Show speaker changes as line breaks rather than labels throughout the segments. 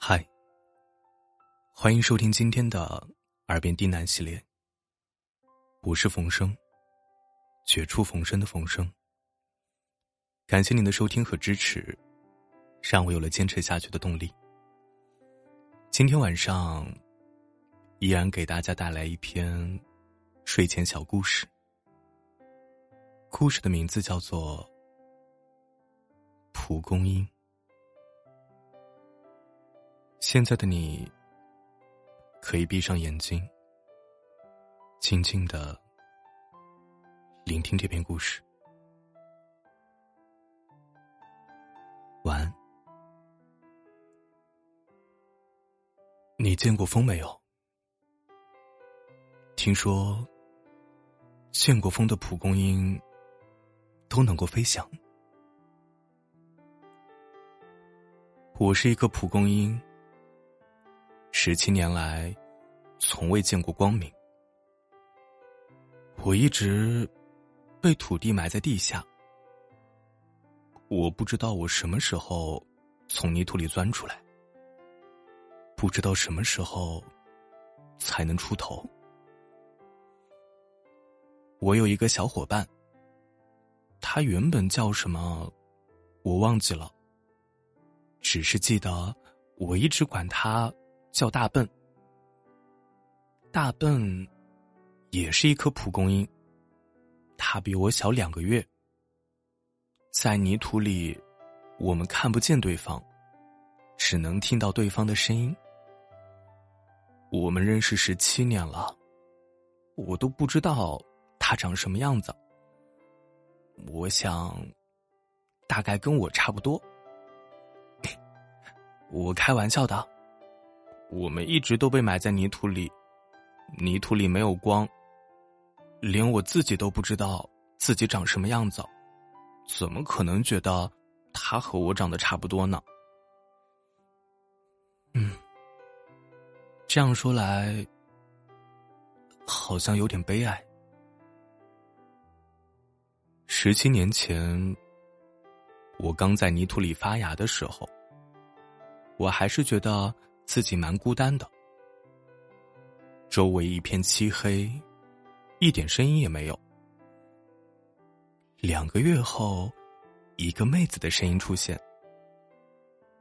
嗨，欢迎收听今天的《耳边低喃》系列。我是冯生，绝处逢生的冯生。感谢您的收听和支持，让我有了坚持下去的动力。今天晚上，依然给大家带来一篇睡前小故事。故事的名字叫做《蒲公英》。现在的你，可以闭上眼睛，静静的聆听这篇故事。晚安。你见过风没有？听说，见过风的蒲公英都能够飞翔。我是一个蒲公英。十七年来，从未见过光明。我一直被土地埋在地下。我不知道我什么时候从泥土里钻出来，不知道什么时候才能出头。我有一个小伙伴，他原本叫什么，我忘记了，只是记得我一直管他。叫大笨，大笨也是一颗蒲公英，它比我小两个月。在泥土里，我们看不见对方，只能听到对方的声音。我们认识十七年了，我都不知道他长什么样子。我想，大概跟我差不多。我开玩笑的。我们一直都被埋在泥土里，泥土里没有光，连我自己都不知道自己长什么样子，怎么可能觉得他和我长得差不多呢？嗯，这样说来，好像有点悲哀。十七年前，我刚在泥土里发芽的时候，我还是觉得。自己蛮孤单的，周围一片漆黑，一点声音也没有。两个月后，一个妹子的声音出现。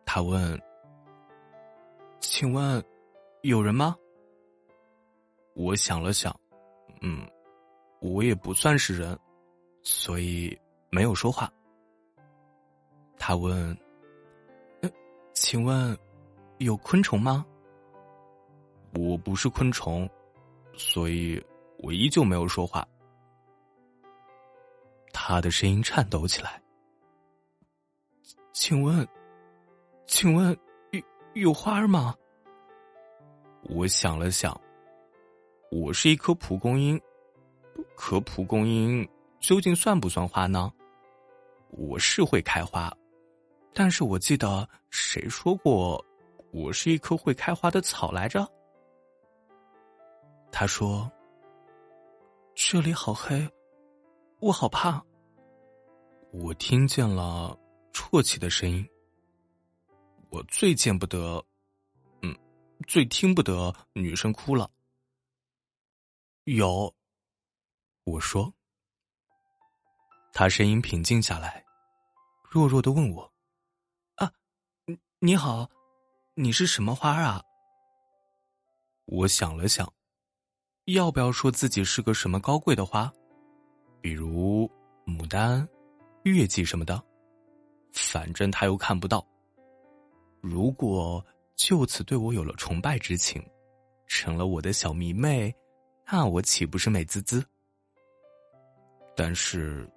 她问：“请问，有人吗？”我想了想，嗯，我也不算是人，所以没有说话。他问：“请问？”有昆虫吗？我不是昆虫，所以我依旧没有说话。他的声音颤抖起来。请问，请问有有花儿吗？我想了想，我是一颗蒲公英，可蒲公英究竟算不算花呢？我是会开花，但是我记得谁说过？我是一棵会开花的草来着。他说：“这里好黑，我好怕。”我听见了啜泣的声音。我最见不得，嗯，最听不得女生哭了。有，我说。他声音平静下来，弱弱的问我：“啊，你你好。”你是什么花啊？我想了想，要不要说自己是个什么高贵的花，比如牡丹、月季什么的。反正他又看不到。如果就此对我有了崇拜之情，成了我的小迷妹，那我岂不是美滋滋？但是，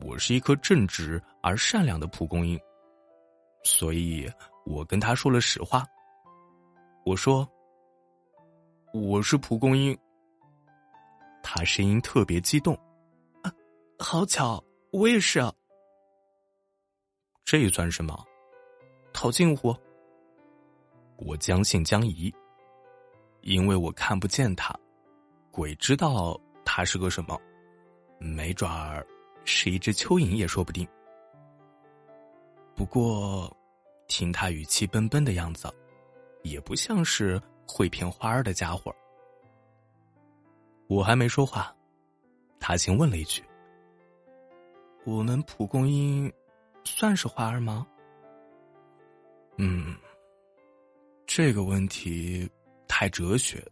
我是一颗正直而善良的蒲公英，所以。我跟他说了实话。我说：“我是蒲公英。”他声音特别激动，“啊，好巧，我也是啊。”这算什么？套近乎。我将信将疑，因为我看不见他，鬼知道他是个什么，没准儿是一只蚯蚓也说不定。不过。听他语气笨笨的样子，也不像是会骗花儿的家伙。我还没说话，他先问了一句：“我们蒲公英算是花儿吗？”嗯，这个问题太哲学，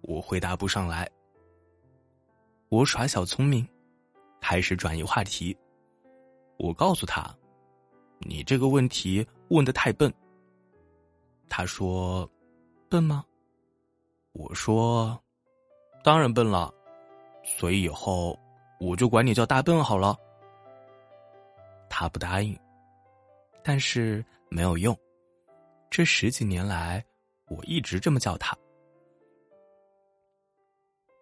我回答不上来。我耍小聪明，开始转移话题。我告诉他：“你这个问题问的太笨。”他说：“笨吗？”我说：“当然笨了，所以以后我就管你叫大笨好了。”他不答应，但是没有用。这十几年来，我一直这么叫他。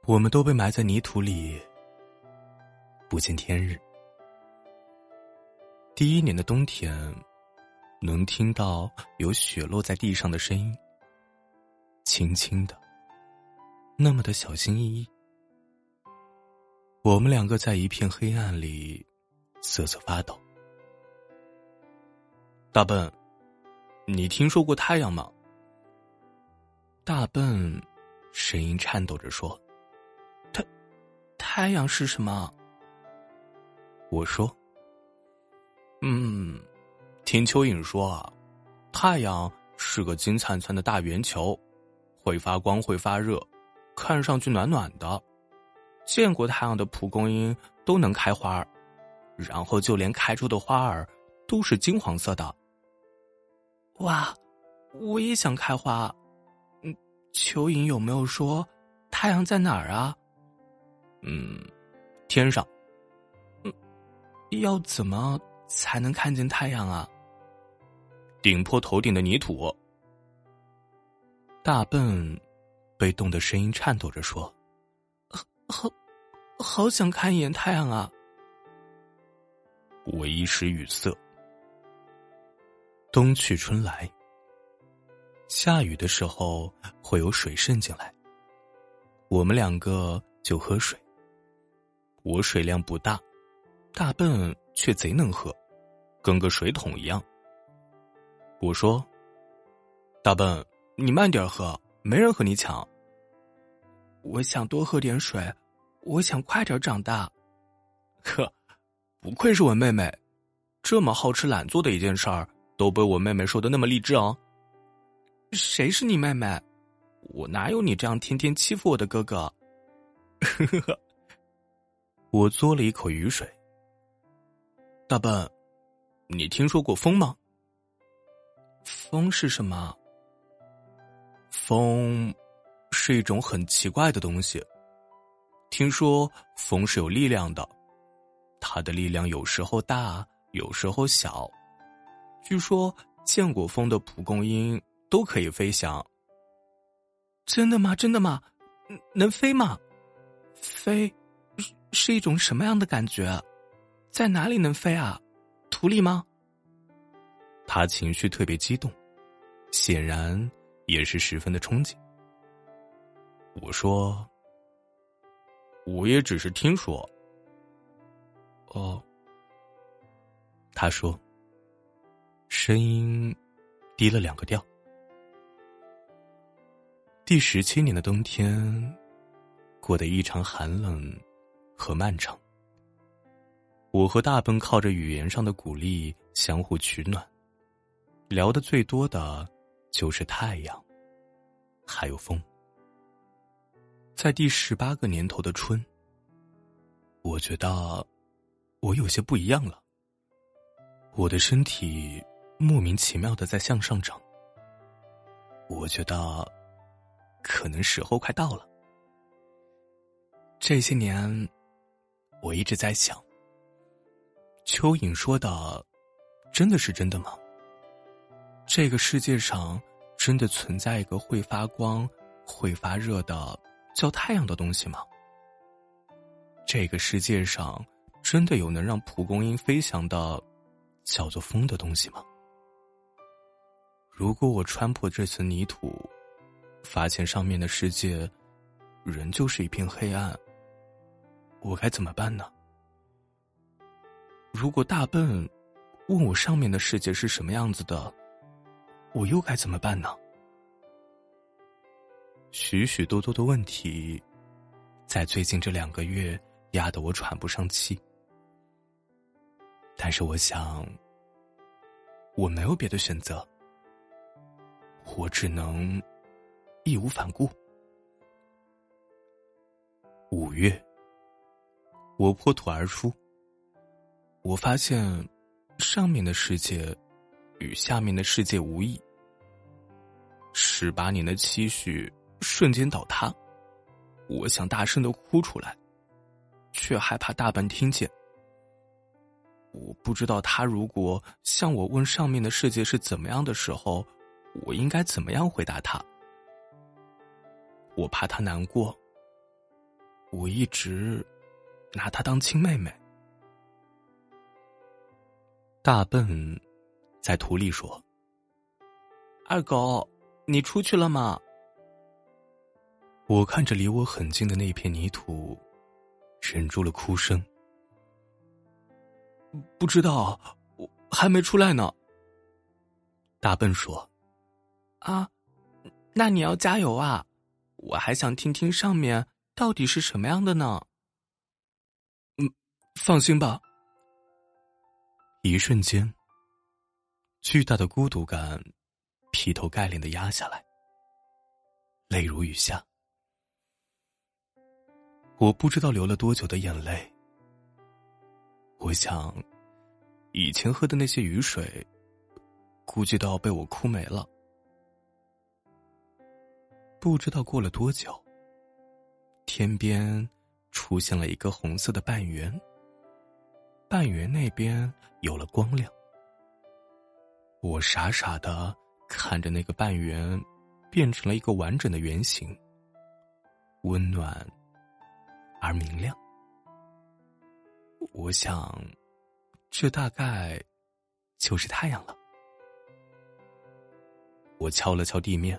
我们都被埋在泥土里，不见天日。第一年的冬天，能听到有雪落在地上的声音，轻轻的，那么的小心翼翼。我们两个在一片黑暗里瑟瑟发抖。大笨，你听说过太阳吗？大笨，声音颤抖着说。太太阳是什么？我说：“嗯，听蚯蚓说啊，太阳是个金灿灿的大圆球，会发光，会发热，看上去暖暖的。见过太阳的蒲公英都能开花，然后就连开出的花儿都是金黄色的。哇，我也想开花。嗯，蚯蚓有没有说太阳在哪儿啊？”嗯，天上。嗯，要怎么才能看见太阳啊？顶破头顶的泥土。大笨被冻得声音颤抖着说：“好，好想看一眼太阳啊！”我一时语塞。冬去春来，下雨的时候会有水渗进来，我们两个就喝水。我水量不大，大笨却贼能喝，跟个水桶一样。我说：“大笨，你慢点喝，没人和你抢。”我想多喝点水，我想快点长大。呵，不愧是我妹妹，这么好吃懒做的一件事儿，都被我妹妹说的那么励志啊！谁是你妹妹？我哪有你这样天天欺负我的哥哥？呵呵呵。我嘬了一口雨水。大笨，你听说过风吗？风是什么？风是一种很奇怪的东西。听说风是有力量的，它的力量有时候大，有时候小。据说见过风的蒲公英都可以飞翔。真的吗？真的吗？能飞吗？飞。是一种什么样的感觉？在哪里能飞啊？土里吗？他情绪特别激动，显然也是十分的憧憬。我说：“我也只是听说。”哦，他说，声音低了两个调。第十七年的冬天，过得异常寒冷。和漫长。我和大笨靠着语言上的鼓励相互取暖，聊的最多的就是太阳，还有风。在第十八个年头的春，我觉得我有些不一样了。我的身体莫名其妙的在向上涨，我觉得可能时候快到了。这些年。我一直在想，蚯蚓说的，真的是真的吗？这个世界上真的存在一个会发光、会发热的叫太阳的东西吗？这个世界上真的有能让蒲公英飞翔的叫做风的东西吗？如果我穿破这层泥土，发现上面的世界仍旧是一片黑暗。我该怎么办呢？如果大笨问我上面的世界是什么样子的，我又该怎么办呢？许许多多的问题，在最近这两个月压得我喘不上气。但是我想，我没有别的选择，我只能义无反顾。五月，我破土而出，我发现上面的世界与下面的世界无异。十八年的期许瞬间倒塌，我想大声的哭出来，却害怕大笨听见。我不知道他如果向我问上面的世界是怎么样的时候，我应该怎么样回答他。我怕他难过。我一直拿他当亲妹妹。大笨在土里说：“二狗，你出去了吗？”我看着离我很近的那片泥土，忍住了哭声。不知道，我还没出来呢。大笨说：“啊，那你要加油啊！我还想听听上面到底是什么样的呢。”嗯，放心吧。一瞬间，巨大的孤独感劈头盖脸的压下来，泪如雨下。我不知道流了多久的眼泪。我想，以前喝的那些雨水，估计都要被我哭没了。不知道过了多久，天边出现了一个红色的半圆，半圆那边有了光亮。我傻傻的看着那个半圆，变成了一个完整的圆形，温暖而明亮。我想，这大概就是太阳了。我敲了敲地面，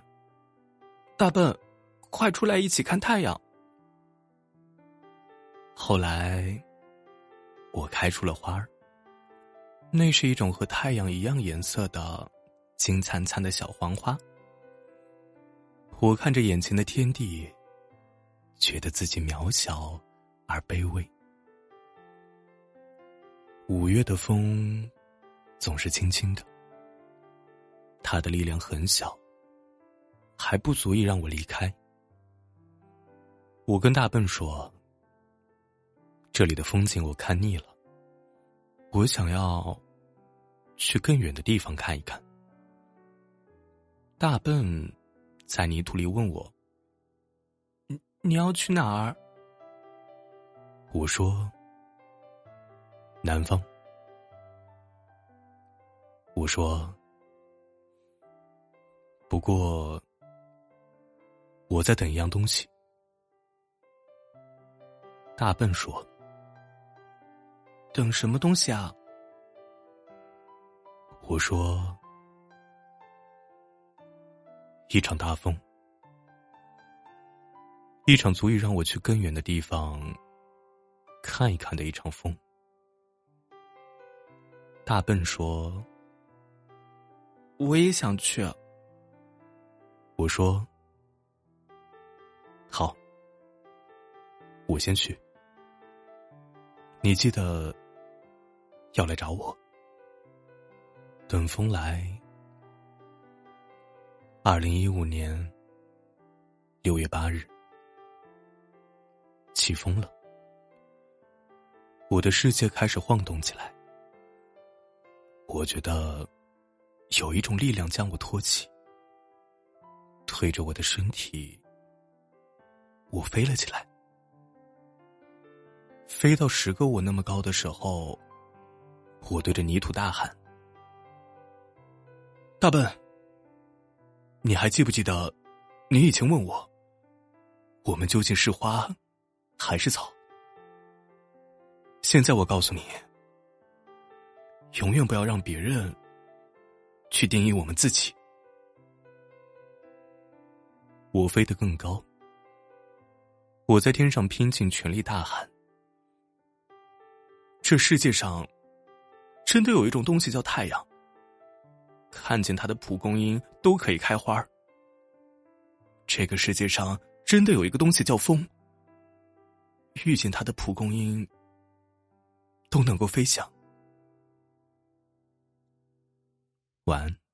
大笨，快出来一起看太阳。后来，我开出了花儿。那是一种和太阳一样颜色的金灿灿的小黄花。我看着眼前的天地，觉得自己渺小而卑微。五月的风，总是轻轻的，它的力量很小，还不足以让我离开。我跟大笨说：“这里的风景我看腻了，我想要去更远的地方看一看。”大笨在泥土里问我：“你你要去哪儿？”我说。南方，我说，不过我在等一样东西。大笨说：“等什么东西啊？”我说：“一场大风，一场足以让我去更远的地方看一看的一场风。”大笨说：“我也想去。”我说：“好，我先去。你记得要来找我。等风来。”二零一五年六月八日，起风了，我的世界开始晃动起来。我觉得有一种力量将我托起，推着我的身体，我飞了起来。飞到十个我那么高的时候，我对着泥土大喊：“大笨，你还记不记得你以前问我，我们究竟是花还是草？现在我告诉你。”永远不要让别人去定义我们自己。我飞得更高，我在天上拼尽全力大喊：“这世界上真的有一种东西叫太阳，看见它的蒲公英都可以开花这个世界上真的有一个东西叫风，遇见它的蒲公英都能够飞翔。晚安。